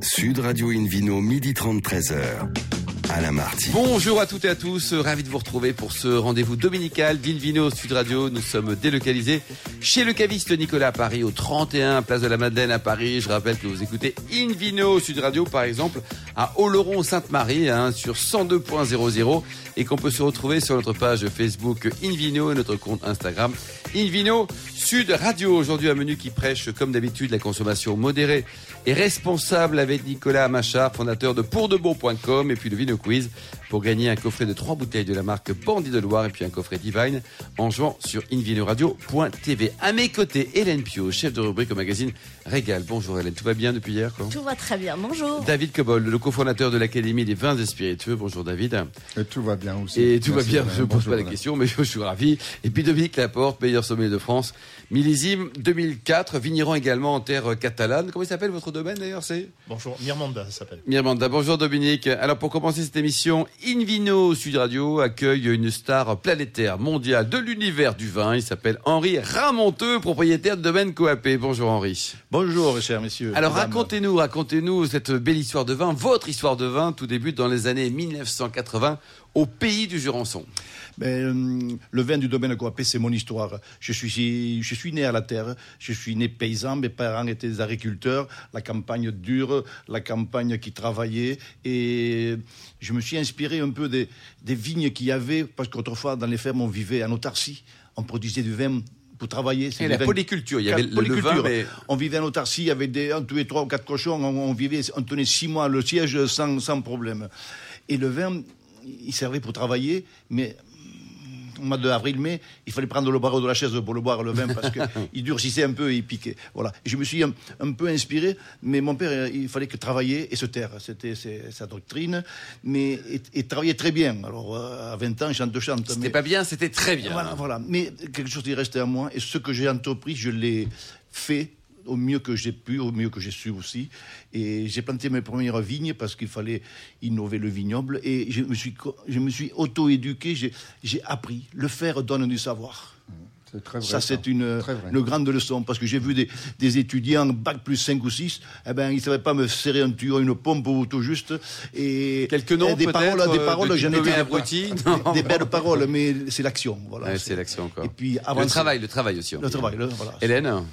Sud Radio Invino, midi 30, 13h. Alain Marty. Bonjour à toutes et à tous, ravi de vous retrouver pour ce rendez-vous dominical d'Invino Sud Radio. Nous sommes délocalisés chez le caviste Nicolas à Paris, au 31 Place de la Madeleine à Paris. Je rappelle que vous écoutez Invino Sud Radio, par exemple, à Oloron-Sainte-Marie, hein, sur 102.00 et qu'on peut se retrouver sur notre page Facebook Invino et notre compte Instagram Invino Sud Radio. Aujourd'hui, un menu qui prêche, comme d'habitude, la consommation modérée et responsable avec Nicolas Machard, fondateur de pourdebourg.com et puis le Vino Quiz pour gagner un coffret de trois bouteilles de la marque Bandit de Loire et puis un coffret Divine en jouant sur invinoradio.tv. À mes côtés, Hélène Pio, chef de rubrique au magazine Régal. Bonjour Hélène, tout va bien depuis hier quoi Tout va très bien, bonjour. David Cobol, le cofondateur de l'Académie des vins et spiritueux. Bonjour David. Et tout va bien aussi. Et tout Merci, va bien, je ne pose Bonjour, pas la question, mais je suis ravi. Et puis Dominique Laporte, meilleur sommet de France, millésime 2004, vigneron également en terre catalane. Comment il s'appelle votre domaine d'ailleurs c'est Bonjour, Mirmanda ça s'appelle. Mirmanda. Bonjour Dominique. Alors pour commencer cette émission, Invino Sud Radio accueille une star planétaire mondiale de l'univers du vin. Il s'appelle Henri Ramonteux, propriétaire de domaine Coapé. Bonjour Henri. Bonjour, chers messieurs. Alors racontez-nous, racontez-nous cette belle histoire de vin, votre histoire de vin. Tout débute dans les années 1980 au pays du Jurançon. Ben, euh, le vin du domaine Coapé, c'est mon histoire. Je suis, je suis né à la terre, je suis né paysan, mes parents étaient des agriculteurs, la campagne dure, la campagne qui travaillait, et je me suis inspiré un peu des, des vignes qu'il y avait, parce qu'autrefois, dans les fermes, on vivait en autarcie, on produisait du vin pour travailler. Et la polyculture, il y avait le- le Polyculture. vin, mais- On vivait en autarcie avec des, un, tous les trois ou quatre cochons, on, on vivait, on tenait six mois le siège sans, sans problème. Et le vin, il servait pour travailler, mais au mois d'avril-mai, il fallait prendre le barreau de la chaise pour le boire, le vin, parce qu'il durcissait un peu et il piquait. Voilà. Et je me suis un, un peu inspiré, mais mon père, il fallait que travailler et se taire. C'était sa doctrine, mais et, et travailler très bien. Alors, euh, à 20 ans, chante chante. C'était mais- pas bien, c'était très bien. voilà, voilà. Mais quelque chose qui restait à moi, et ce que j'ai entrepris, je l'ai fait au mieux que j'ai pu, au mieux que j'ai su aussi. Et j'ai planté mes premières vignes parce qu'il fallait innover le vignoble. Et je me suis, je me suis auto-éduqué, j'ai, j'ai appris. Le faire donne du savoir. C'est très vrai. Ça, c'est une, Très vrai. une grande leçon, parce que j'ai vu des, des étudiants, bac plus 5 ou 6, eh ben, ils ne savaient pas me serrer un tuyau, une pompe ou tout juste. Et, Quelques noms, et des peut-être, paroles, des euh, paroles, de j'en étais abrutis des- Non. Des, belles paroles, mais c'est l'action. Voilà, Ouais, c'est l'action encore. Et puis, le travail, le travail aussi. Le travail, le- voilà. Hélène?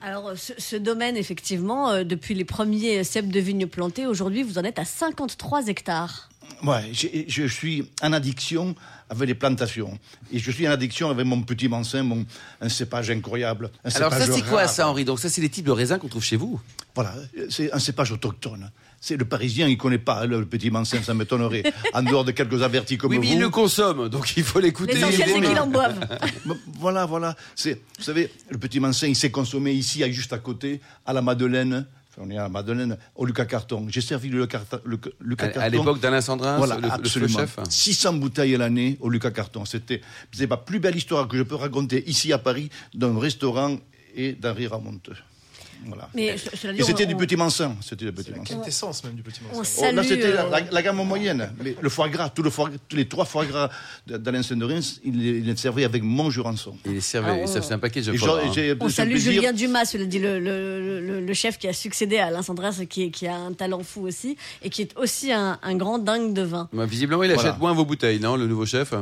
Alors, euh, ce, ce domaine, effectivement, euh, depuis les premiers cèpes de vignes plantées, aujourd'hui, vous en êtes à 53 hectares. Ouais, je suis en addiction avec les plantations. Et je suis en addiction avec mon petit mansin, mon, un cépage incroyable. Un Alors ça c'est quoi rare. ça Henri? Donc ça c'est les types de raisins qu'on trouve chez vous? Voilà, c'est un cépage autochtone. C'est le Parisien, il connaît pas hein, le petit mansin, ça m'étonnerait. En dehors de quelques avertis comme Oui mais vous. il le consomme donc il faut l'écouter. L'essentiel, c'est qu'ils en boivent. Bon, Voilà, voilà. C'est, vous savez, le petit mansin, il s'est consommé ici, juste à côté, à la Madeleine. On est à la Madeleine, au Lucas Carton. J'ai servi le, Carta- le- Lucas À, Carton. à l'époque d'Alain Sandrin, Voilà, le, le absolument. chef. 600 bouteilles à l'année au Lucas Carton. C'était, c'est la plus belle histoire que je peux raconter ici à Paris d'un restaurant et d'Henri Ramonteux. Voilà. Mais c'était on- du petit mansin. C'était du petit mansin. quintessence même du petit On monstre. Oh, là, c'était euh, la, la gamme moyenne. Mais le foie gras, tout le foie- tous les trois foie gras d'Alain Saint-Reims, il, les servait avec mon Jurançon. Il est servi, Ah, on- ça c'est un paquet j'ai On salue Julien Dumas, dit, le, le- le- le chef qui a succédé à Alain Sandras, qui, qui a un talent fou aussi, et qui est aussi un, un grand dingue de vin. Bah, visiblement il achète Voilà. moins vos bouteilles, non Le nouveau chef?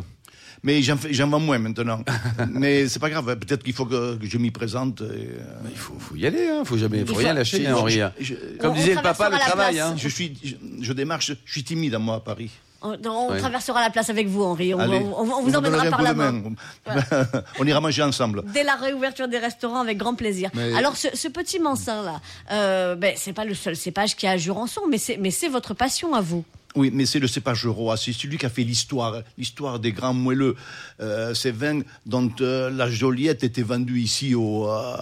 Mais j'en fais- j'en vends moins maintenant. Mais c'est pas grave. Peut-être qu'il faut que, que je m'y présente. et, euh, Il faut, faut y aller, hein. faut jamais, faut rien faut- lâcher, hein, Henri. je- je- Comme On- disait on le papa, traversera le la travail. place. Hein. je suis, je, je démarche. Je suis timide à moi à Paris. On, on Ouais. traversera la place avec vous, Henri. On, Allez. on- on- on vous me emmènera donnerez un par coup la de main. On ira manger ensemble. Dès la réouverture des restaurants, avec grand plaisir. Mais- Alors, ce, ce petit mansin là, euh, ben, c'est pas le seul cépage qui a à Jurançon, mais c'est, mais c'est votre passion à vous. Oui, mais c'est le cépage roi, c'est celui qui a fait l'histoire, l'histoire des grands moelleux. Euh, ces vins dont euh, la Joliette était vendue ici au, euh,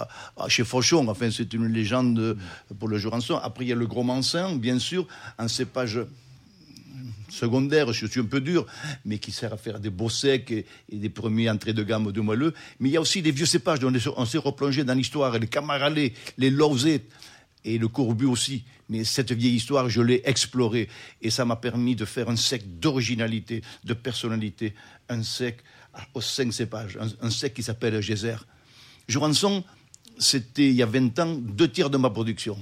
chez Fauchon. Enfin, c'est une légende pour le Jurançon. Après, il y a le Gros Mansin, bien sûr, un cépage secondaire, je suis un peu dur, mais qui sert à faire des beaux secs et, des premiers entrées de gamme de moelleux. Mais il y a aussi des vieux cépages, dont on est- on s'est replongé dans l'histoire, les camaralais, les lausets et le corbu aussi. Mais cette vieille histoire, je l'ai explorée et ça m'a permis de faire un sec d'originalité, de personnalité, un sec aux cinq cépages, un, un sec qui s'appelle Geyser. Jurançon, c'était il y a 20 ans deux tiers de ma production.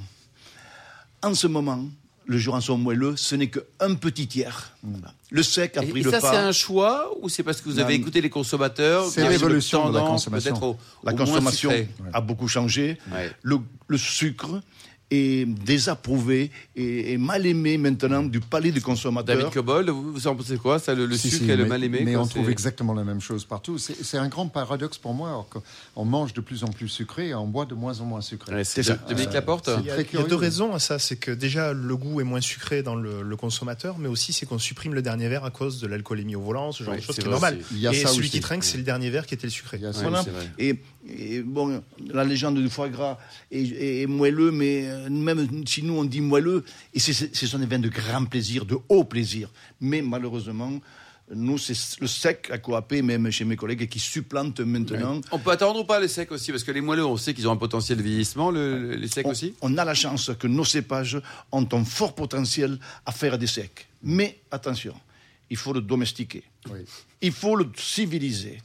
En ce moment, le Jurançon moelleux, ce n'est qu'un petit tiers. Voilà. Le sec a Et, pris et le ça, pas. c'est un choix ou c'est parce que vous avez Non. écouté les consommateurs C'est l'évolution de la consommation. au- La au consommation a beaucoup changé. Ouais. Le, le sucre est désapprouvé et, et mal aimé maintenant du palais du consommateur. David Cobold, vous, vous en pensez quoi ça, Le, le Si, sucre si, et le mal aimé Mais on trouve exactement la même chose partout. C'est c'est un grand paradoxe pour moi. alors qu'on- On mange de plus en plus sucré et on boit de moins en moins sucré. Ouais, c'est ça. Dominique Euh, Laporte Il y, a, il y a deux raisons à ça. C'est que déjà, le goût est moins sucré dans le, le consommateur, mais aussi c'est qu'on supprime le dernier verre à cause de l'alcoolémie au volant, ce genre Ouais, de choses qui est normal. aussi. Il y a Et ça celui aussi. qui trinque, c'est le dernier verre qui était le sucré. Il y a ça. Voilà. c'est vrai. Et, et bon, la légende du foie gras est, est- est moelleux, mais euh, même si nous on dit moelleux, et c'est- c'est- ce sont des vins de grand plaisir, de haut plaisir. Mais malheureusement, nous, c'est le sec à coaper, même chez mes collègues, qui supplante maintenant. On peut attendre ou pas les secs aussi Parce que les moelleux, on sait qu'ils ont un potentiel de vieillissement. le- les secs on, aussi? on a la chance que nos cépages ont un fort potentiel à faire des secs. Mais attention, il faut le domestiquer. Oui. Il faut le civiliser.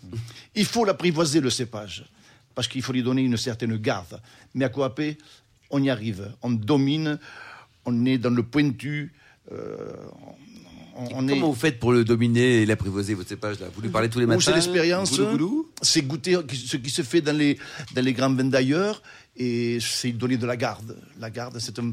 Il faut l'apprivoiser, le cépage. Parce qu'il faut lui donner une certaine garde. Mais à Coapé, on y arrive. On domine. On est dans le pointu. euh, on, on est... Comment vous faites pour le dominer et l'apprivoiser, votre cépage là? Vous lui parlez tous les matins? c'est l'expérience. C'est goûter ce qui se fait dans les, dans les grands vins d'ailleurs et c'est donner de la garde. La garde, c'est un-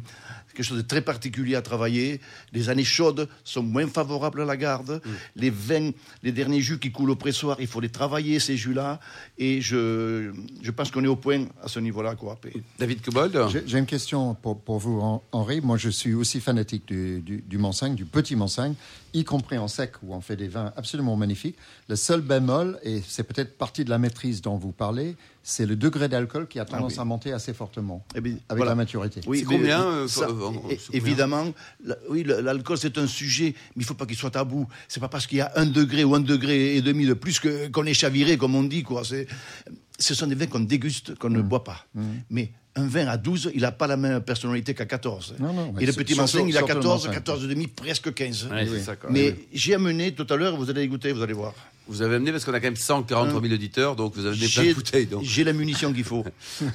quelque chose de très particulier à travailler. Les années chaudes sont moins favorables à la garde. Mm. Les vins, les derniers jus qui coulent au pressoir, il faut les travailler, ces jus-là. Et je, je pense qu'on est au point à ce niveau-là. Quoi. David Cobold J'ai une question pour, pour vous, Hen- Henri. Moi, je suis aussi fanatique du, du, du Mansagne, du petit Mansagne, y compris en sec, où on fait des vins absolument magnifiques. Le seul bémol, et c'est peut-être partie de la maîtrise dont vous parlez, c'est le degré d'alcool qui a tendance oui. à monter assez fortement Eh bien, avec voilà. la maturité. Oui, combien, euh, ça, euh, combien Évidemment, la- oui, l'alcool c'est un sujet, mais il faut pas qu'il soit tabou. C'est pas parce qu'il y a un degré ou un degré et demi de plus que qu'on est chaviré, comme on dit, quoi. C'est, ce sont des vins qu'on déguste, qu'on Mmh. ne boit pas. Mais un vin à 12, il n'a pas la même personnalité qu'à 14. Non, non, et le petit Manseng, il a surtout le 14, Manseng. 14 et demi, presque 15. Ouais, c'est ça. Mais j'ai amené tout à l'heure, vous allez goûter, vous allez voir. Vous avez amené parce qu'on a quand même 143 000 auditeurs, donc vous avez amené plein de bouteilles. Donc. j'ai la munition qu'il faut.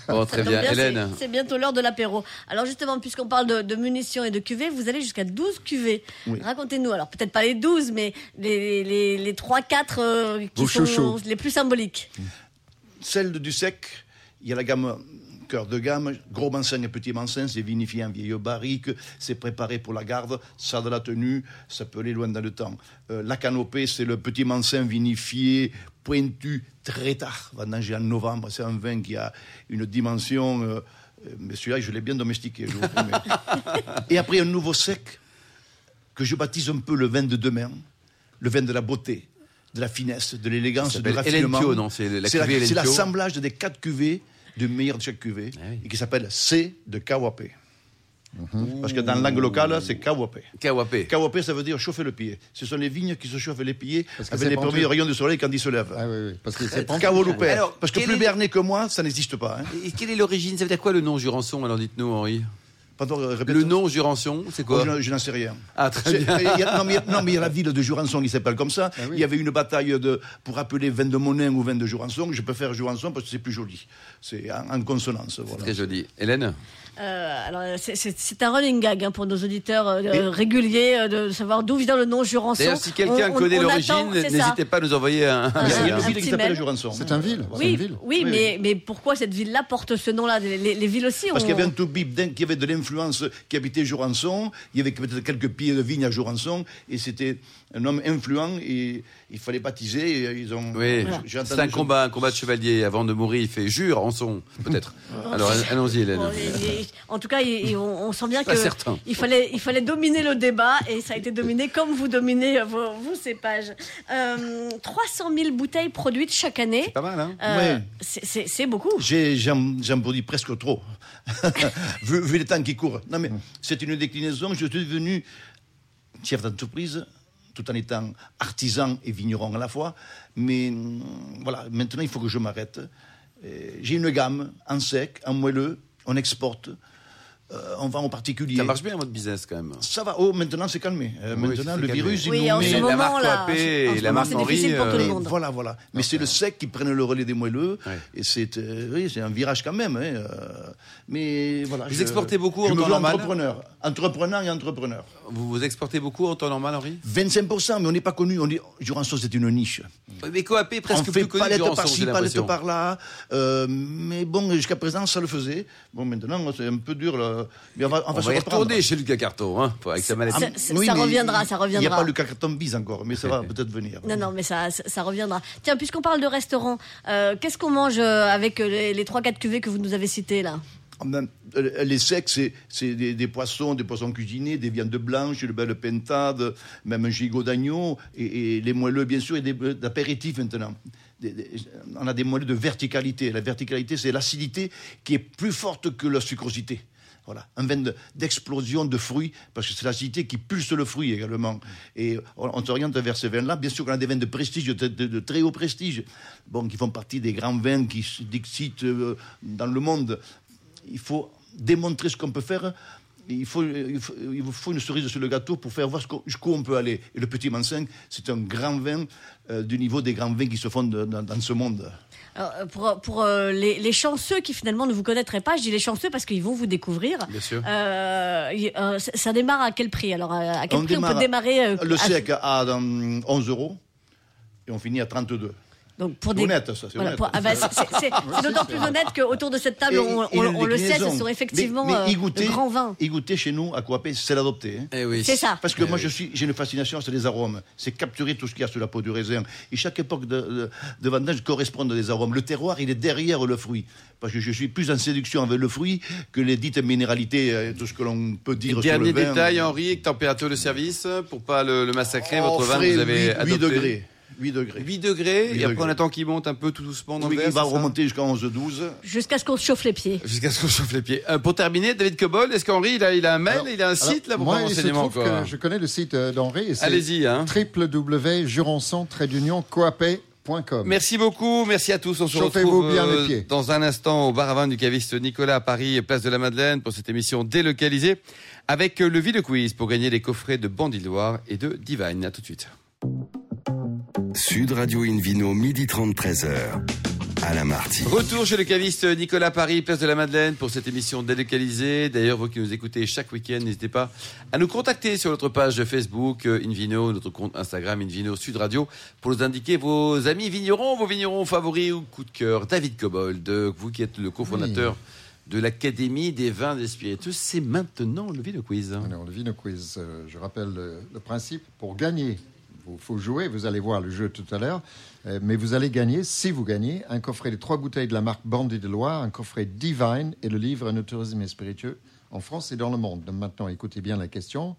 Bon, très bien. Hélène C'est bientôt l'heure de l'apéro. Alors justement, puisqu'on parle de, de munitions et de cuvées, vous allez jusqu'à 12 cuvées. Oui. Racontez-nous, alors peut-être pas les 12, mais les, les, les 3-4 euh, qui Vos sont chouchous. les plus symboliques. Celle de- du sec, il y a la gamme cœur de gamme, gros mansin et petit mansin, c'est vinifié en vieille barrique, c'est préparé pour la garde, ça de la tenue, ça peut aller loin dans le temps. Euh, la canopée, c'est le petit mansin vinifié, pointu, très tard, vendangé en novembre, c'est un vin qui a une dimension, euh, euh, mais celui-là, je l'ai bien domestiqué, je vous promets. et après, un nouveau sec, que je baptise un peu le vin de demain, le vin de la beauté, de la finesse, de l'élégance, du raffinement. Pio, non C'est la l'assemblage des quatre cuvées du meilleur de chaque cuvée Ah oui. et qui s'appelle C de Kawapé. Parce que dans la langue locale, c'est Kawapé. Kawapé. Kawapé, ça veut dire chauffer le pied. Ce sont les vignes qui se chauffent les pieds avec c'est les pentu. premiers rayons de soleil quand ils se lèvent. Ah oui, oui, parce que c'est Parce que plus est- berné que moi, ça n'existe pas. hein. Et quelle est l'origine? Ça veut dire quoi le nom Jurançon Alors dites-nous, Henri. Pardon, euh. Le nom Jurançon, c'est Oh, quoi je, je n'en sais rien. Ah, très bien. il y a- non, mais, il y a- non, mais il y a la ville de Jurançon qui s'appelle comme ça. Ah oui. Il y avait une bataille de, pour appeler vin de Monin ou vin de Jurançon. Je préfère Jurançon parce que c'est plus joli. C'est en, en consonance. Voilà. Très joli. Hélène? Euh, alors c'est- un running gag hein, pour nos auditeurs euh, réguliers euh, de savoir d'où vient le nom Jurançon. D'ailleurs, si quelqu'un On- on- connaît on l'origine, n'hésitez pas à nous envoyer un, un Il y a un ville qui petit s'appelle mail. Jurançon. C'est un ville. Oui, une ville. oui, Oui, mais, mais pourquoi cette ville-là porte ce nom-là? Les, les- les villes aussi Parce ont- qu'il y avait un toubib d'un qui avait de l'influence, qui habitait Jurançon. Il y avait peut-être quelques pieds de vigne à Jurançon. Et c'était un homme influent. Et il fallait baptiser. Et ils ont, Oui, c'est un combat, un combat de chevalier. Avant de mourir, il fait jure en son, peut-être. Alors allons-y, Hélène. Bon, et- et- en tout cas, et- et on, on sent bien que certain. il fallait, il fallait dominer le débat et ça a été dominé comme vous dominez euh, vos, vos cépages. Euh, 300 000 bouteilles produites chaque année. Pas mal, hein Euh, Ouais. c'est- C'est c'est beaucoup. J'ai- J'en j'en produis presque trop, vu, vu les temps qui courent. Non, mais c'est une déclinaison. Je suis devenu chef d'entreprise, tout en étant artisan et vigneron à la fois. Mais hum, voilà, maintenant, il faut que je m'arrête. Euh, J'ai une gamme en sec, en moelleux, on exporte, euh, on vend en particulier. Ça marche bien votre business quand même. Ça va. Oh, maintenant, c'est calmé. Euh, Oui, maintenant, le calmé. virus, il Oui, nous en met... ce la moment marque là, OAP en ce et la marque c'est Henri, difficile pour tout euh, le Mais monde. Voilà, voilà. Mais c'est le sec qui prenne le relais des moelleux. Ouais. Et c'est euh, oui, c'est un virage quand même. hein, euh, mais voilà. Vous je- exportez beaucoup je en me temps normal entrepreneur. entrepreneurs et entrepreneurs. Vous vous exportez beaucoup en temps normal, Henri 25%, mais on n'est pas connu. On est, Jurançon, c'est une niche. Mais Coap est presque on plus fait connu palette par-ci, palette par-là. Euh, mais bon, jusqu'à présent, ça le faisait. Bon, maintenant, c'est un peu dur. Là. Mais on va, on se va retourner chez Lucas Carton, hein, avec sa mallette. Ça- ça- Oui, ça reviendra, il- n'y a reviendra. pas le carton bis encore, mais ça va peut-être venir. Non, non, mais ça, ça, ça reviendra. Tiens, puisqu'on parle de restaurant, euh, qu'est-ce qu'on mange euh, avec euh, les, les 3-4 cuvées que vous nous avez citées là? Euh, les secs, c'est des, des poissons, des poissons cuisinés, des viandes blanches, de belles pentades, même un gigot d'agneau, et, et les moelleux, bien sûr, et des euh, d'apéritifs maintenant. Des- des- on a des moelleux de verticalité. La verticalité, c'est l'acidité qui est plus forte que la sucrosité. Voilà, un vin de- d'explosion de, fruits, parce que c'est l'acidité qui pulse le fruit également. Et on, s'oriente vers ces vins-là. Bien sûr qu'on a des vins de prestige, de, très haut prestige, qui font partie des grands vins qui se dixit euh, dans le monde. Il faut démontrer ce qu'on peut faire. Il faut, il, faut, il faut une cerise sur le gâteau pour faire voir jusqu'où on peut aller. Et le Petit Mansin, c'est un grand vin euh, du niveau des grands vins qui se font de- dans, dans ce monde. Alors, euh, Pour, pour euh, les, les chanceux qui finalement ne vous connaîtraient pas, je dis les chanceux parce qu'ils vont vous découvrir. Bien sûr. Euh, y- euh, ça- démarre à quel prix Alors, à quel On prix on peut démarrer euh, Le à- sec à dans 11 euros et on finit à 32. Donc pour C'est des... honnête, ça, c'est Voilà, honnête. pour- ah bah, c'est- c'est- c'est c'est d'autant plus honnête qu'autour de cette table, Et- on, et on- une on le sait, ce sont effectivement mais, mais y euh, goûter, de grands vins. y goûter chez nous, à Coapé, c'est l'adopter. hein. Eh oui. C'est ça. Parce que moi, je suis, j'ai une fascination, c'est les arômes. C'est capturer tout ce qu'il y a sur la peau du raisin. Et chaque époque de, de, de vendange correspond à des arômes. Le terroir, il est derrière le fruit. Parce que je suis plus en séduction avec le fruit que les dites minéralités, euh, tout ce que l'on peut dire sur Dernier le vin. détail, Henri, température de service, pour pas le, le massacrer, Oh, votre vin, vous avez 8, adopté. degrés. 8 degrés. 8 degrés, Huit et après on degrés. attend qu'il monte un peu tout doucement dans Oui, le verre, il va remonter jusqu'à 11-12. Jusqu'à ce qu'on se chauffe les pieds. Jusqu'à ce qu'on chauffe les pieds. Euh, pour terminer, David Cobol, est-ce qu'Henri, il a, il a un mail, Alors- il a un alors, site là pour moi, il se renseignement trouve que je connais le site euh, d'Henri. Allez-y, hein. Merci beaucoup, merci à tous. On se retrouve bien euh, les pieds. dans un instant au bar à vin du caviste Nicolas à Paris, place de la Madeleine, pour cette émission délocalisée, avec le Ville Quiz pour gagner les coffrets de Bandit Loire et de Divine. À tout de suite. Sud Radio Invino, midi 30, 13h. Alain Marty. Retour chez le caviste Nicolas Paris, place de la Madeleine, pour cette émission délocalisée. D'ailleurs, vous qui nous écoutez chaque week-end, n'hésitez pas à nous contacter sur notre page Facebook euh, Invino, notre compte Instagram Invino Sud Radio, pour nous indiquer vos amis vignerons, vos vignerons favoris ou coup de cœur. David Cobold, vous qui êtes le cofondateur de l'Académie des vins et des spiritueux, c'est maintenant le Vino Quiz. Alors, le Vino Quiz, euh, je rappelle le, le principe. Pour gagner, il faut jouer, vous allez voir le jeu tout à l'heure, euh, mais vous allez gagner, si vous gagnez, un coffret de trois bouteilles de la marque Bandit de Loire, un coffret Divine et le livre Un tourisme et spiritueux en France et dans le monde. Donc maintenant, écoutez bien la question.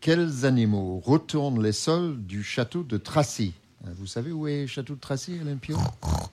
Quels animaux retournent les sols du château de Tracy? Euh, Vous savez où est le château de Tracy, Hélène Pio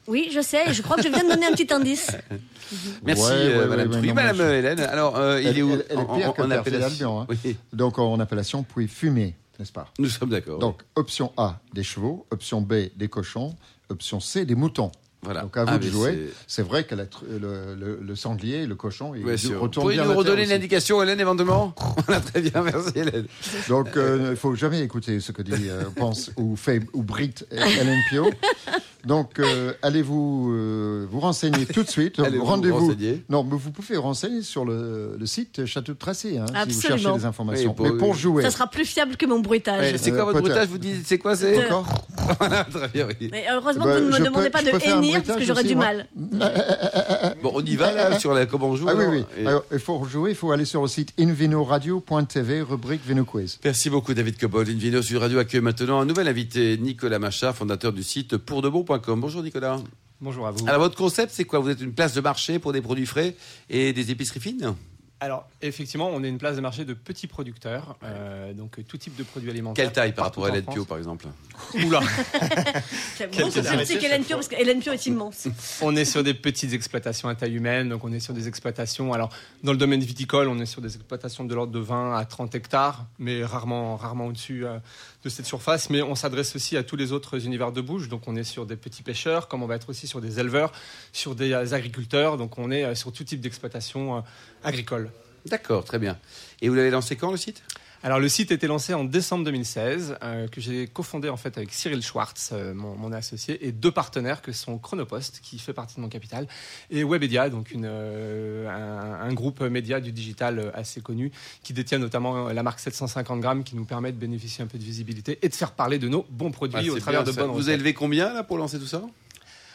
Oui, je sais, je crois que je viens de donner un petit indice. Merci, Ouais, euh, ouais, Madame ouais, Truy. non, Madame je- Hélène, alors, euh, il Elle- est où elle- elle est en, pire en- que en Percé appellation hein. Oui, Donc en appellation puis fumé, n'est-ce pas? Nous sommes d'accord. Donc, option A, des chevaux. Option B, des cochons. Option C, des moutons. Voilà. Donc, à vous Ah, de jouer. c'est- vrai que la le, le- le sanglier, le cochon, il sûr. retourne bien nous la terre redonner l'indication, Hélène, éventuellement? Voilà, très bien, merci Hélène. Donc, euh, il ne faut jamais écouter ce que dit, euh, pense ou fait ou brite Hélène Pio. Donc, euh, allez-vous euh, vous renseigner tout de suite. Rendez-vous. Non, mais vous pouvez renseigner sur le, le site Château de Tracé, hein, si vous cherchez des informations. Oui, pour- mais pour jouer. Ça sera plus fiable que mon bruitage. C'est quoi Euh, votre bruitage? Vous dites, c'est quoi c'est Encore Voilà, très bien, oui. Mais heureusement Bah, que vous ne je me demandez peux- pas de hennir, parce que j'aurais du moi. mal. Bon, on y va là, sur la, comment on joue Ah oui, oui. Et- Alors, il faut jouer, il faut aller sur le site invinoradio.tv, rubrique Vino Quiz. Merci beaucoup David Cobol. Une vidéo sur Radio accueille maintenant un nouvel invité, Nicolas Macha, fondateur du site Bonjour Nicolas. Bonjour à vous. Alors votre concept c'est quoi? Vous êtes une place de marché pour des produits frais et des épiceries fines? Alors, effectivement, on est une place de marché de petits producteurs, euh, donc euh, tout type de produits alimentaires. Quelle taille par rapport à Hélène Pio par exemple? Oula C'est plaisir. petit qu'Hélène Pio, parce qu'Hélène Pio est immense. On est sur des petites exploitations à taille humaine, donc on est sur des exploitations. Alors, dans le domaine viticole, on est sur des exploitations de l'ordre de 20 à 30 hectares, mais rarement, rarement au-dessus euh, de cette surface. Mais on s'adresse aussi à tous les autres univers de bouche. Donc, on est sur des petits pêcheurs, comme on va être aussi sur des éleveurs, sur des euh, agriculteurs. Donc, on est euh, sur tout type d'exploitation euh, agricole. D'accord, très bien. Et vous l'avez lancé quand le site? Alors le site a été lancé en décembre 2016, euh, que j'ai cofondé en fait avec Cyril Schwartz, euh, mon, mon associé, et deux partenaires que sont Chronopost, qui fait partie de mon capital, et Webedia, donc une, euh, un, un groupe média du digital assez connu, qui détient notamment la marque 750 grammes, qui nous permet de bénéficier un peu de visibilité et de faire parler de nos bons produits Ah, au travers bien, de ça. bonnes Vous recettes. avez levé combien là pour lancer tout ça?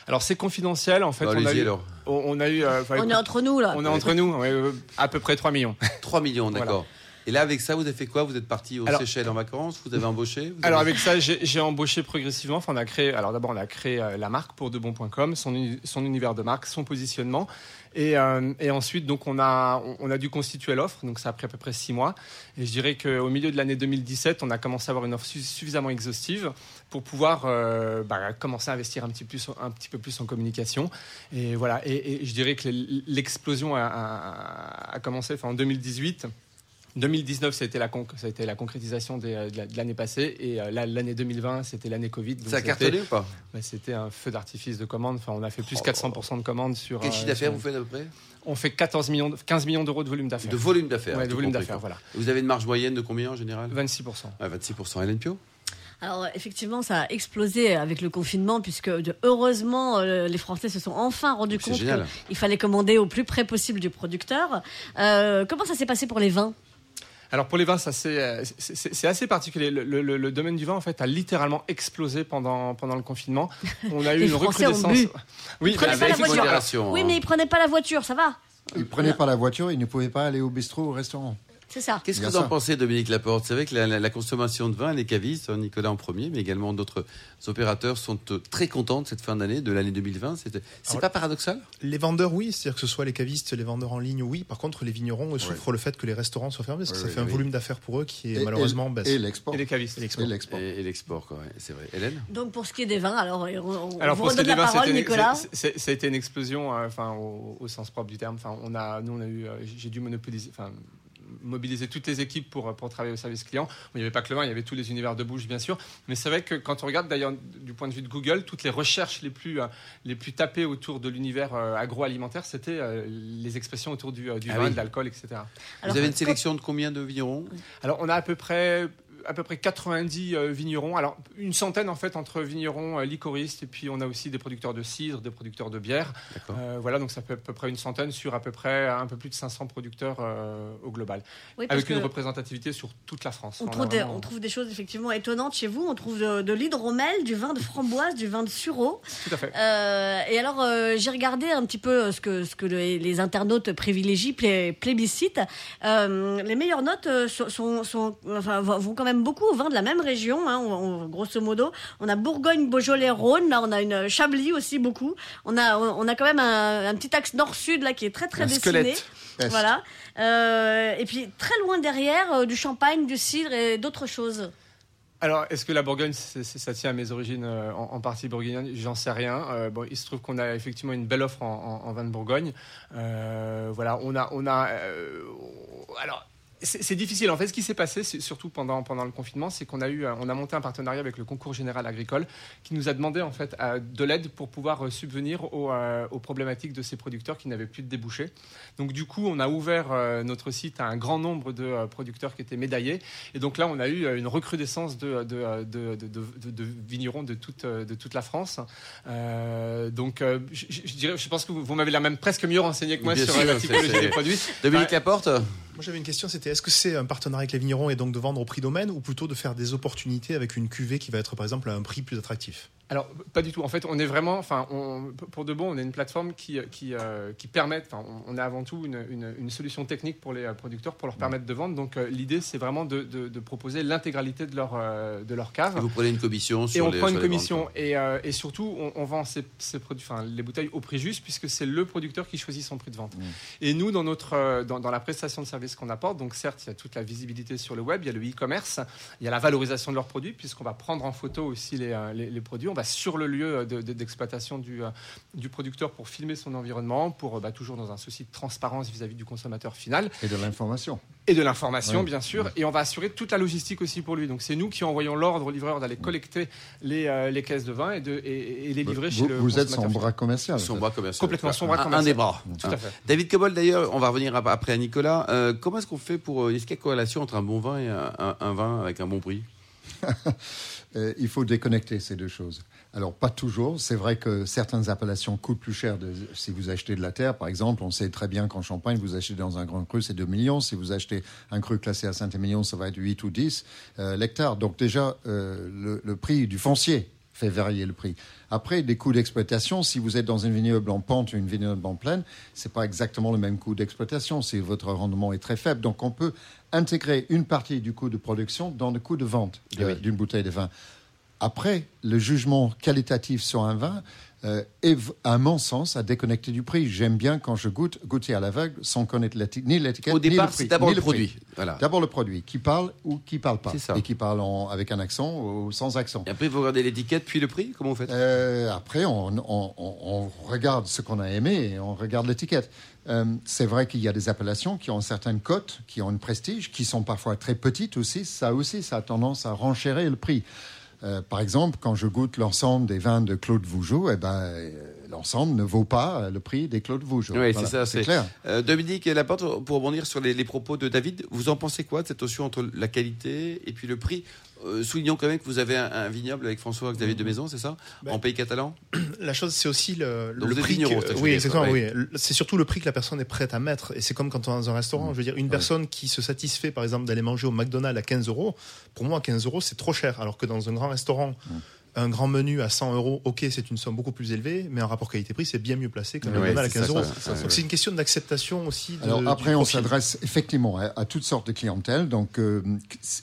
Alors c'est confidentiel, en fait. Bah, on, a eu, alors. on, on a eu, euh, enfin, On est entre nous là. on est entre nous, ouais, euh, à peu près 3 millions. 3 millions, d'accord. Voilà. Et là, avec ça, vous avez fait quoi? Vous êtes parti aux Alors- Seychelles en vacances? Vous avez embauché? Vous Alors avez- avec ça, j'ai embauché progressivement. Enfin, on a créé. Alors d'abord, on a créé euh, la marque pour debon.com, son, uni- son univers de marque, son positionnement, et, euh, et ensuite donc on a on, a dû constituer l'offre. Donc ça a pris à peu près six mois. Et je dirais qu'au milieu de l'année 2017, on a commencé à avoir une offre su- suffisamment exhaustive pour pouvoir euh, bah, commencer à investir un petit plus un petit peu plus en communication. Et voilà. Et, et je dirais que l'explosion a, a- a commencé enfin, en 2018. 2019, ça a été la, conc- ça a été la concrétisation des, euh, de la- de l'année passée. Et euh, là, l'année 2020, c'était l'année Covid. donc Ça a c'était- cartonné ou pas? Bah, C'était un feu d'artifice de commandes. Enfin, on a fait plus Oh. 400% de commandes sur. Quel euh, chiffre d'affaires vous faites à peu près? On fait 14 millions, de- 15 millions d'euros de volume d'affaires. De volume d'affaires. Ouais, de volume d'affaires, voilà. Vous avez une marge moyenne de combien en général? 26%. Ouais, 26%. Hélène Pio? Alors effectivement, ça a explosé avec le confinement puisque de- heureusement euh, les Français se sont enfin rendus compte qu'il fallait commander au plus près possible du producteur. Euh, comment ça s'est passé pour les vins? Alors pour les vins, ça c'est euh, c'est- assez particulier. Le, le- le domaine du vin en fait a littéralement explosé pendant pendant le confinement. On a eu Les une recrudescence. Oui, Ils prenaient bah, pas la avec voiture. modération, Oui, hein. mais ils prenaient pas la voiture, ça va. Ils prenaient pas la voiture, ils ne pouvaient pas aller au bistrot ou au restaurant. C'est ça. Qu'est-ce que vous en pensez, Dominique Laporte? C'est vrai que la, la- la consommation de vin, les cavistes, hein, Nicolas en premier, mais également d'autres opérateurs sont euh, très contents de cette fin d'année, de l'année 2020. C'est Alors- pas paradoxal? Les vendeurs, oui, c'est-à-dire que ce soit les cavistes, les vendeurs en ligne, oui. Par contre, les vignerons euh, souffrent le fait que les restaurants soient fermés, parce que Oui, ça oui, fait un oui. volume d'affaires pour eux qui est Et- malheureusement et, baisse. et l'export. Et les cavistes. Et l'export. Et l'export. Quoi. ouais, C'est vrai. Hélène? Donc pour ce qui est des vins, alors on, on Alors vous pour ce qui est redonne la vins, parole, Nicolas. ça a été une explosion, euh, enfin au, au sens propre du terme. Enfin, on a, nous on a eu, euh, j'ai dû monopoliser, enfin mobiliser toutes les équipes pour, pour travailler au service client. Il n'y avait pas que le vin, il y avait tous les univers de bouche, bien sûr. Mais c'est vrai que quand on regarde d'ailleurs du point de vue de Google, toutes les recherches les plus, euh, les plus tapées autour de l'univers euh, agroalimentaire, c'était euh, les expressions autour du, du Ah vin, oui. de l'alcool, etc. Alors, Vous avez une sélection de combien de vignerons Alors, on a à peu près à peu près 90 euh, vignerons. Alors, une centaine en fait entre vignerons, euh, licoristes, et puis on a aussi des producteurs de cidre, des producteurs de bière. Euh, voilà, donc ça fait à peu près une centaine sur à peu près un peu plus de 500 producteurs euh, au global, Oui, avec une représentativité sur toute la France. on, trouve des, vraiment- on trouve des choses effectivement étonnantes chez vous. On trouve de, de l'hydromel, du vin de framboise, du vin de sureau. Tout à fait. Euh, et alors, euh, j'ai regardé un petit peu ce que, ce que les, les internautes privilégient, plé- plébiscitent. Euh, les meilleures notes sont, sont- sont- enfin, vont vont quand même beaucoup au vin de la même région, hein, on- on- grosso modo. On a Bourgogne, Beaujolais, Rhône. Là, on a une Chablis aussi beaucoup. On a, on a quand même un, un petit axe nord-sud là qui est très très Un dessiné. squelette. Voilà. Euh, et puis très loin derrière, euh, du champagne, du cidre et d'autres choses. Alors, est-ce que la Bourgogne, ça tient à mes origines euh, en, en partie bourguignonne? J'en sais rien. Euh, bon, il se trouve qu'on a effectivement une belle offre en, en- en vin de Bourgogne. Euh, voilà, on a, on a. euh, alors. C'est difficile. En fait, ce qui s'est passé, surtout pendant, pendant le confinement, c'est qu'on a eu, on a monté un partenariat avec le concours général agricole, qui nous a demandé en fait de l'aide pour pouvoir euh, subvenir aux, euh, aux problématiques de ces producteurs qui n'avaient plus de débouchés. Donc, du coup, on a ouvert euh, notre site à un grand nombre de producteurs qui étaient médaillés. Et donc là, on a eu une recrudescence de, vignerons de toute, de toute la France. Euh, donc, je, je- je dirais, je pense que vous, vous m'avez la même presque mieux renseigné que moi Bien sur sûr, la typologie des produits. Dominique. Laporte? Moi, j'avais une question, c'était est-ce que c'est un partenariat avec les vignerons et donc de vendre au prix domaine ou plutôt de faire des opportunités avec une cuvée qui va être par exemple à un prix plus attractif? Alors, pas du tout. En fait, on est vraiment, enfin, on- pour de bon, on est une plateforme qui, qui, euh, qui permet, enfin, on, on a avant tout une, une- une solution technique pour les euh, producteurs pour leur permettre de vendre. Donc, euh, l'idée, c'est vraiment de, de- de proposer l'intégralité de leur, euh, de leur cave. Et Vous prenez une commission sur Et on les- prend sur une les commission et, et surtout on, on vend ces, ces produits, enfin les bouteilles au prix juste puisque c'est le producteur qui choisit son prix de vente. Et nous dans notre dans, dans la prestation de service qu'on apporte, donc certes il y a toute la visibilité sur le web, il y a le e-commerce, il y a la valorisation de leurs produits puisqu'on va prendre en photo aussi les, les, les produits, on va bah, sur le lieu de- de- d'exploitation du, euh, du producteur pour filmer son environnement, pour euh, bah, toujours dans un souci de transparence vis-à-vis du consommateur final Et de l'information. et de l'information, Oui. bien sûr. Et on va assurer toute la logistique aussi pour lui. Donc c'est nous qui envoyons l'ordre au livreur d'aller collecter les, euh, les caisses de vin et, de, et, et les livrer chez Vous, le vous êtes son bras commercial. Son bras commercial. Complètement, son bras Un- Un, commercial. des bras. final. Tout à fait. David Cobol, d'ailleurs, on va revenir ap- après à Nicolas. Euh, comment est-ce qu'on fait pour. euh, Est-ce qu'il y a corrélation entre un bon vin et un, un- un vin avec un bon prix? Euh, il faut déconnecter ces deux choses. Alors, pas toujours. C'est vrai que certaines appellations coûtent plus cher si vous achetez de la terre. Par exemple, on sait très bien qu'en Champagne, vous achetez dans un grand cru, c'est 2 millions. Si vous achetez un cru classé à Saint-Émilion, ça va être 8 ou 10 euh, l'hectare. Donc, déjà, euh, le prix du foncier fait varier le prix. Après, des coûts d'exploitation, si vous êtes dans une vignoble en pente ou une vignoble en plaine, c'est pas exactement le même coût d'exploitation si votre rendement est très faible. Donc, on peut intégrer une partie du coût de production dans le coût de vente oui. d'une bouteille de vin. Après, le jugement qualitatif sur un vin euh, est, à mon sens, à déconnecter du prix. J'aime bien quand je goûte, goûter à l'aveugle sans connaître ni l'étiquette, Au ni le départ, c'est d'abord le produit. Voilà. D'abord le produit, qui parle ou qui parle pas. Ça. Et qui parle en- avec un accent ou sans accent. Et après, vous regardez l'étiquette, puis le prix Comment vous faites? Euh, après, on, on- on- on regarde ce qu'on a aimé et on regarde l'étiquette. Euh, c'est vrai qu'il y a des appellations qui ont certaines cotes, qui ont un prestige, qui sont parfois très petites aussi. Ça aussi, ça a tendance à renchérir le prix. Euh, par exemple, quand je goûte l'ensemble des vins de Claude Vougeot, eh ben, euh, l'ensemble ne vaut pas euh, le prix des Claude Vougeot. Oui, Voilà, c'est ça. c'est clair. Euh, Dominique Laporte, pour rebondir sur les, les propos de David, vous en pensez quoi de cette notion entre la qualité et puis le prix Euh, Soulignons quand même que vous avez un, un vignoble avec François-Xavier de Maison, c'est ça Ben, En pays catalan La chose, c'est aussi le, le prix. que- oui, exactement. Oui. C'est surtout le prix que la personne est prête à mettre. Et c'est comme quand on est dans un restaurant. Je veux dire, une personne qui se satisfait, par exemple, d'aller manger au McDonald's à 15 euros, pour moi, 15 euros, c'est trop cher. Alors que dans un grand restaurant, un grand menu à 100 euros, ok, c'est une somme beaucoup plus élevée, mais un rapport qualité-prix, c'est bien mieux placé qu'un McDonald's à ça, 15 euros. ça, ça, Donc c'est une question d'acceptation aussi. De, Alors du après, on s'adresse effectivement à, à toutes sortes de clientèles. Donc, euh,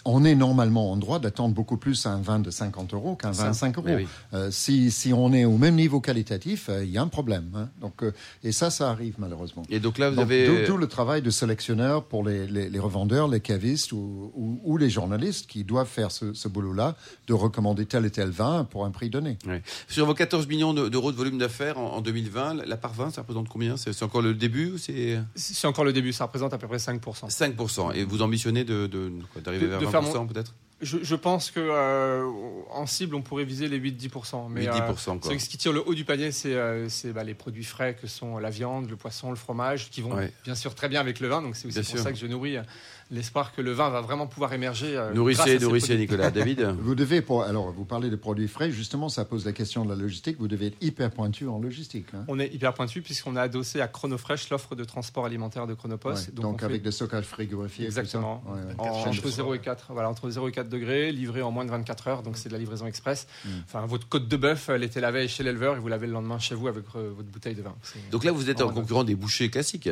on est normalement en droit d'attendre beaucoup plus un vin de 50 euros qu'un vin de 5 euros. Mais oui. Euh, si, si on est au même niveau qualitatif, euh, il y a un problème. hein. Donc, euh, et ça, ça arrive malheureusement. Et donc là, vous Donc, avez. D'où d'où le travail de sélectionneur pour les, les- les revendeurs, les cavistes ou, ou- ou les journalistes qui doivent faire ce, ce boulot-là de recommander tel et tel vin pour un prix donné. Ouais. Sur vos 14 millions de- d'euros de volume d'affaires en, en 2020, la- part 20, ça représente combien? C'est encore le début ou c'est C'est encore le début, ça représente à peu près 5%. 5% Et vous ambitionnez de- de- d'arriver De- vers de 20% faire peut-être? Je, je pense que euh, en cible, on pourrait viser les 8-10%. Mais 8-10%, euh, ce qui tire le haut du panier, c'est euh, c'est, bah, les produits frais que sont la viande, le poisson, le fromage, qui vont Ouais. bien sûr très bien avec le vin. Donc c'est aussi Bien pour sûr. ça que je nourris euh, l'espoir que le vin va vraiment pouvoir émerger. euh, Nourrissez, nourrissez. Nicolas. David Vous devez, pour, alors vous parlez de produits frais, justement, ça pose la question de la logistique. Vous devez être hyper pointu en logistique. hein. On est hyper pointu puisqu'on a adossé à Chronofresh l'offre de transport alimentaire de Ouais. Chronopost. Donc, on fait avec des stockages frigorifiés. Exactement. Ouais, ouais. en- entre 0 et 4, voilà, entre 0 et 4 degrés, livré en moins de 24 heures, donc c'est de la livraison express. Mm. Enfin, votre côte de bœuf, elle était la veille chez l'éleveur et vous l'avez le lendemain chez vous avec euh, votre bouteille de vin. Donc là, vous êtes en concurrent des bouchers classiques.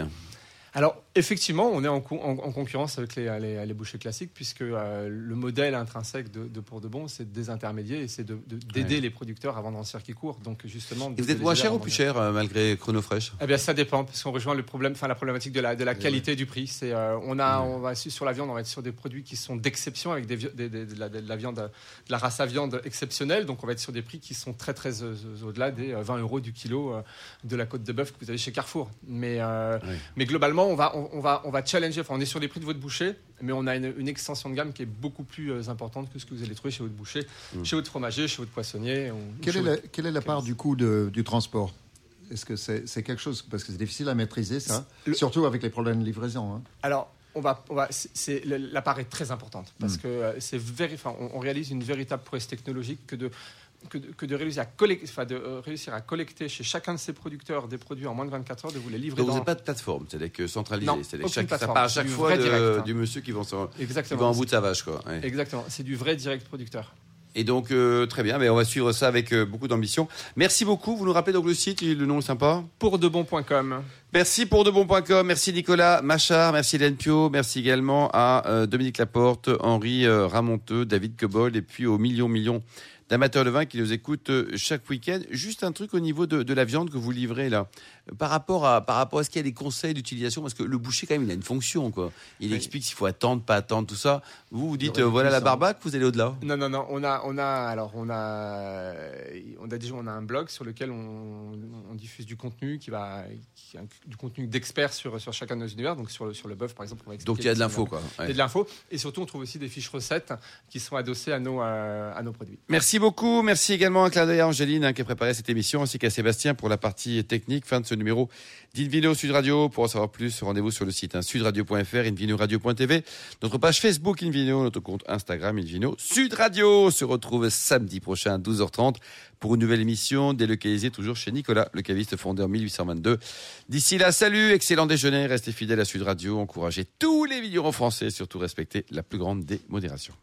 Alors, effectivement, on est en, co- en- en concurrence avec les, les- les bouchers classiques, puisque euh, le modèle intrinsèque de, de Pour de Bon, c'est de désintermédier et c'est de- de- d'aider Ouais. les producteurs à vendre en circuit court. Donc, justement, Et vous êtes moins cher ou plus cher euh, malgré Chronofresh eh bien, ça dépend, parce qu'on rejoint le problème, enfin la problématique de la, de la qualité du prix. C'est, euh, on a, on va sur la viande, on va être sur des produits qui sont d'exception avec des, vi- des- des- de, la, de la viande, de la race à viande exceptionnelle. Donc, on va être sur des prix qui sont très, très au-delà des euh, 20 euros du kilo de la côte de bœuf que vous avez chez Carrefour. Mais, mais globalement, on va, on, on va, on va challenger. Enfin, on est sur les prix de votre boucher, mais on a une, une extension de gamme qui est beaucoup plus euh, importante que ce que vous allez trouver chez votre boucher, Mm. chez votre fromager, chez votre poissonnier. Quelle chez est, votre- la, quelle est la part du coût de- du transport? Est-ce que c'est quelque chose Parce que c'est difficile à maîtriser, ça. Le- Surtout avec les problèmes de livraison. hein. Alors, on va, on va, c'est- la part est très importante parce Mm. que euh, c'est véri- enfin, on, on réalise une véritable prouesse technologique que de, que de, que de réussir, à collecter, enfin, de euh, réussir à collecter chez chacun de ces producteurs des produits en moins de 24 heures, de vous les livrer Donc vous dans... n'avez pas de plateforme, c'est-à-dire que centralisé. Non, C'est-à-dire chaque, ça part à chaque fois de- direct, hein. du monsieur qui Exactement. un bout de sa vache. Quoi. Ouais. Exactement. C'est du vrai direct producteur. Et donc, euh, très bien, mais on va suivre ça avec euh, beaucoup d'ambition. Merci beaucoup. Vous nous rappelez donc le site, le nom est sympa? Pour debon.com. Merci pour debon.com, merci Nicolas Machard, merci Hélène Pio, merci également à euh, Dominique Laporte, Henri Ramonteux, David Cobold et puis aux millions millions d'amateurs de vin qui nous écoutent euh, chaque week-end. Juste un truc au niveau de, de la viande que vous livrez là. Par rapport à, par rapport à ce qu'il y a des conseils d'utilisation, parce que le boucher quand même il a une fonction quoi. Il explique s'il faut attendre, pas attendre, tout ça. Vous vous dites euh, voilà la hein. barbaque, vous allez au-delà. Non, non, non. On a, on a, alors, on a, on a déjà, on a un blog sur lequel on, on diffuse du contenu qui va, qui du contenu d'experts sur, sur chacun de nos univers. Donc sur le, sur le bœuf, par exemple, on va expliquer Donc il y a de l'info quoi. Il y a de l'info. Et surtout, on trouve aussi des fiches recettes qui sont adossées à nos, euh, à nos produits. Merci beaucoup. Merci également à clin d'œil à Angéline hein, qui a préparé cette émission, ainsi qu'à Sébastien pour la partie technique. Fin de ce numéro d'Invino Sud Radio. Pour en savoir plus, rendez-vous sur le site hein, sudradio.fr, invinoradio.tv, notre page Facebook Invino, notre compte Instagram Invino Sud Radio. On se retrouve samedi prochain à 12h30 pour une nouvelle émission délocalisée toujours chez Nicolas, le caviste fondé en 1822. D'ici là, salut, excellent déjeuner, restez fidèles à Sud Radio, encouragez tous les vignerons français et surtout respectez la plus grande des modérations.